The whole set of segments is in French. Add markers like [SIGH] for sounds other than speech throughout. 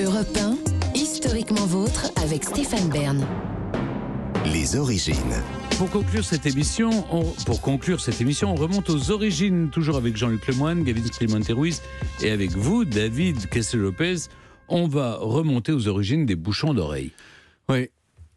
Europe 1, historiquement vôtre avec Stéphane Bern. Les origines. Pour conclure cette émission, on, pour conclure cette émission, on remonte aux origines, toujours avec Jean-Luc Lemoyne, Gavin Clemente Ruiz, et avec vous, David Kessel-Lopez. On va remonter aux origines des bouchons d'oreilles. Oui.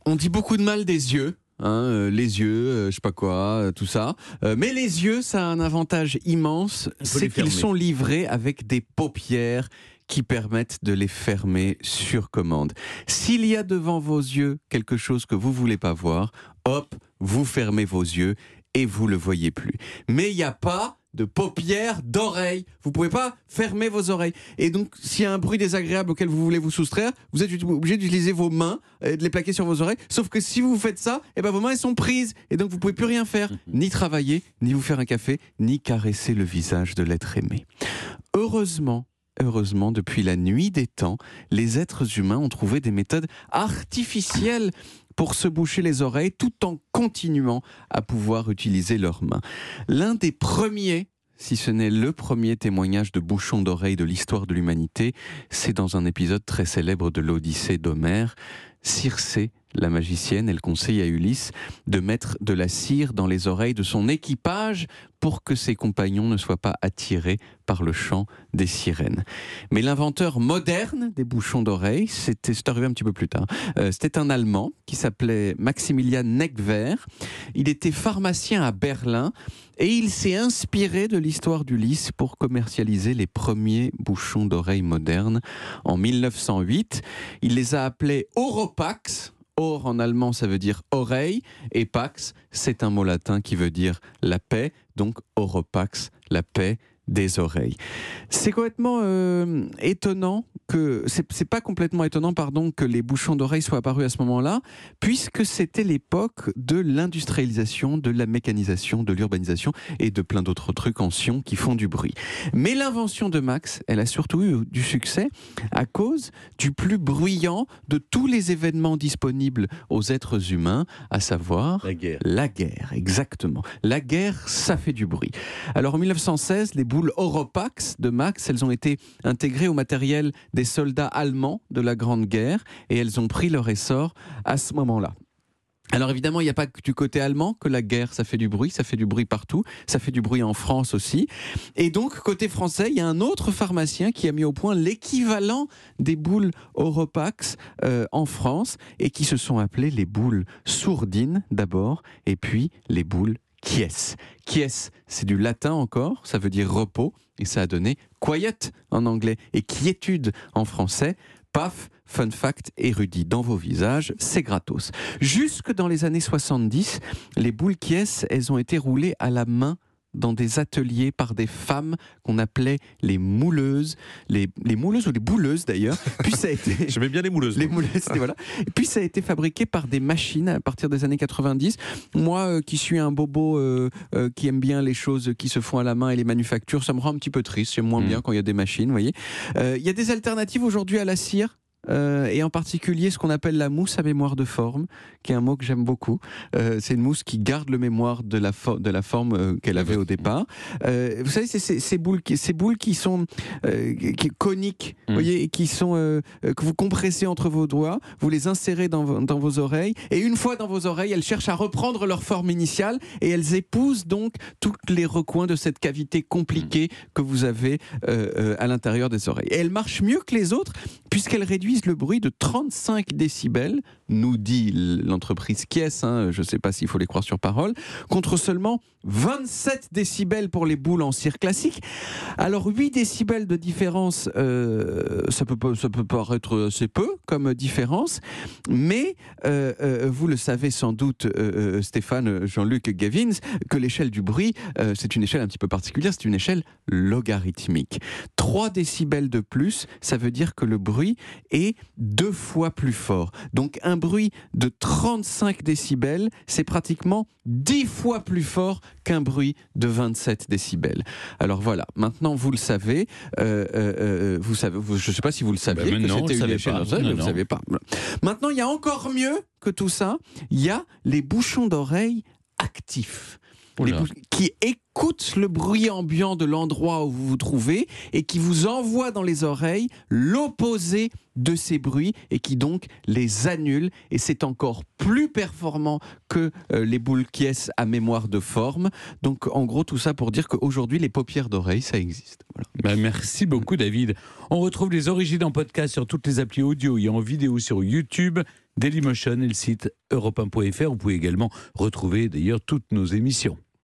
On dit beaucoup de mal des yeux. Hein, euh, les yeux, euh, je sais pas quoi, euh, tout ça. Euh, mais les yeux, ça a un avantage immense, c'est qu'ils sont livrés avec des paupières qui permettent de les fermer sur commande. S'il y a devant vos yeux quelque chose que vous voulez pas voir, hop, vous fermez vos yeux et vous le voyez plus. Mais il n'y a pas de paupières d'oreilles. Vous pouvez pas fermer vos oreilles. Et donc, s'il y a un bruit désagréable auquel vous voulez vous soustraire, vous êtes obligé d'utiliser vos mains et de les plaquer sur vos oreilles. Sauf que si vous faites ça, eh ben vos mains elles sont prises et donc vous pouvez plus rien faire, [LAUGHS] ni travailler, ni vous faire un café, ni caresser le visage de l'être aimé. Heureusement. Heureusement, depuis la nuit des temps, les êtres humains ont trouvé des méthodes artificielles pour se boucher les oreilles tout en continuant à pouvoir utiliser leurs mains. L'un des premiers, si ce n'est le premier témoignage de bouchon d'oreille de l'histoire de l'humanité, c'est dans un épisode très célèbre de l'Odyssée d'Homère. Circé, la magicienne, elle conseille à Ulysse de mettre de la cire dans les oreilles de son équipage pour que ses compagnons ne soient pas attirés par le chant des sirènes. Mais l'inventeur moderne des bouchons d'oreilles, c'était c'est arrivé un petit peu plus tard. Euh, c'était un Allemand qui s'appelait Maximilian Neckver. Il était pharmacien à Berlin et il s'est inspiré de l'histoire d'Ulysse pour commercialiser les premiers bouchons d'oreilles modernes. En 1908, il les a appelés Oropax. Or en allemand, ça veut dire oreille, et pax, c'est un mot latin qui veut dire la paix, donc oropax, la paix des oreilles. C'est complètement euh, étonnant que c'est pas complètement étonnant pardon que les bouchons d'oreilles soient apparus à ce moment-là puisque c'était l'époque de l'industrialisation, de la mécanisation, de l'urbanisation et de plein d'autres trucs en sion qui font du bruit. Mais l'invention de Max, elle a surtout eu du succès à cause du plus bruyant de tous les événements disponibles aux êtres humains, à savoir La guerre. la guerre, exactement. La guerre, ça fait du bruit. Alors en 1916, les boules Oropax de Max, elles ont été intégrées au matériel des soldats allemands de la Grande Guerre et elles ont pris leur essor à ce moment-là. Alors évidemment, il n'y a pas que du côté allemand que la guerre, ça fait du bruit, ça fait du bruit partout, ça fait du bruit en France aussi. Et donc, côté français, il y a un autre pharmacien qui a mis au point l'équivalent des boules Oropax euh, en France et qui se sont appelées les boules sourdines d'abord et puis les boules Kies. Kies, c'est du latin encore, ça veut dire repos, et ça a donné quiet en anglais et quiétude en français. Paf, fun fact érudit dans vos visages, c'est gratos. Jusque dans les années 70, les boules Kies, elles ont été roulées à la main dans des ateliers par des femmes qu'on appelait les mouleuses, les, les mouleuses ou les bouleuses d'ailleurs. [LAUGHS] Puis ça a été J'aimais bien les mouleuses. les c'était- voilà. Et puis ça a été fabriqué par des machines à partir des années 90. Moi, euh, qui suis un bobo euh, euh, qui aime bien les choses qui se font à la main et les manufactures, ça me rend un petit peu triste. C'est moins Mm. bien quand il y a des machines, vous voyez. Euh, Il y a des alternatives aujourd'hui à la cire? Euh, et en particulier ce qu'on appelle la mousse à mémoire de forme, qui est un mot que j'aime beaucoup. Euh, c'est une mousse qui garde le mémoire de la, fo- de la forme euh, qu'elle avait au départ. Vous savez, c'est ces boules, qui- ces boules qui sont qui, coniques, Mm. vous voyez, qui sont que vous compressez entre vos doigts, vous les insérez dans, vo- dans vos oreilles, et une fois dans vos oreilles, elles cherchent à reprendre leur forme initiale, et elles épousent donc tous les recoins de cette cavité compliquée que vous avez à l'intérieur des oreilles. Et elles marchent mieux que les autres, puisqu'elles réduisent le bruit de 35 décibels, nous dit l'entreprise Kies, hein, je ne sais pas s'il faut les croire sur parole, contre seulement 27 décibels pour les boules en cire classique. Alors 8 décibels de différence, euh, ça, peut, paraître assez peu comme différence, mais euh, euh, vous le savez sans doute, Stéphane, Jean-Luc, Gavins, que l'échelle du bruit, c'est une échelle un petit peu particulière, c'est une échelle logarithmique. 3 décibels de plus, ça veut dire que le bruit est deux fois plus fort. Donc un bruit de 35 décibels, c'est pratiquement 10 fois plus fort qu'un bruit de 27 décibels. Alors voilà, maintenant vous le savez, euh, euh, euh, vous savez, vous- je ne sais pas si vous le saviez Ben, que c'était une échelle, pas. vous savez pas. Maintenant, il y a encore mieux que tout ça, il y a les bouchons d'oreille actifs. Qui écoutent le bruit ambiant de l'endroit où vous vous trouvez et qui vous envoient dans les oreilles l'opposé de ces bruits et qui donc les annule. Et c'est encore plus performant que euh, les boules Kies à mémoire de forme. Donc en gros, tout ça pour dire qu'aujourd'hui, les paupières d'oreille, ça existe. Voilà. Bah, merci beaucoup David. On retrouve les origines en podcast sur toutes les applis audio et en vidéo sur YouTube, Dailymotion et le site europe1.fr. Vous pouvez également retrouver d'ailleurs toutes nos émissions.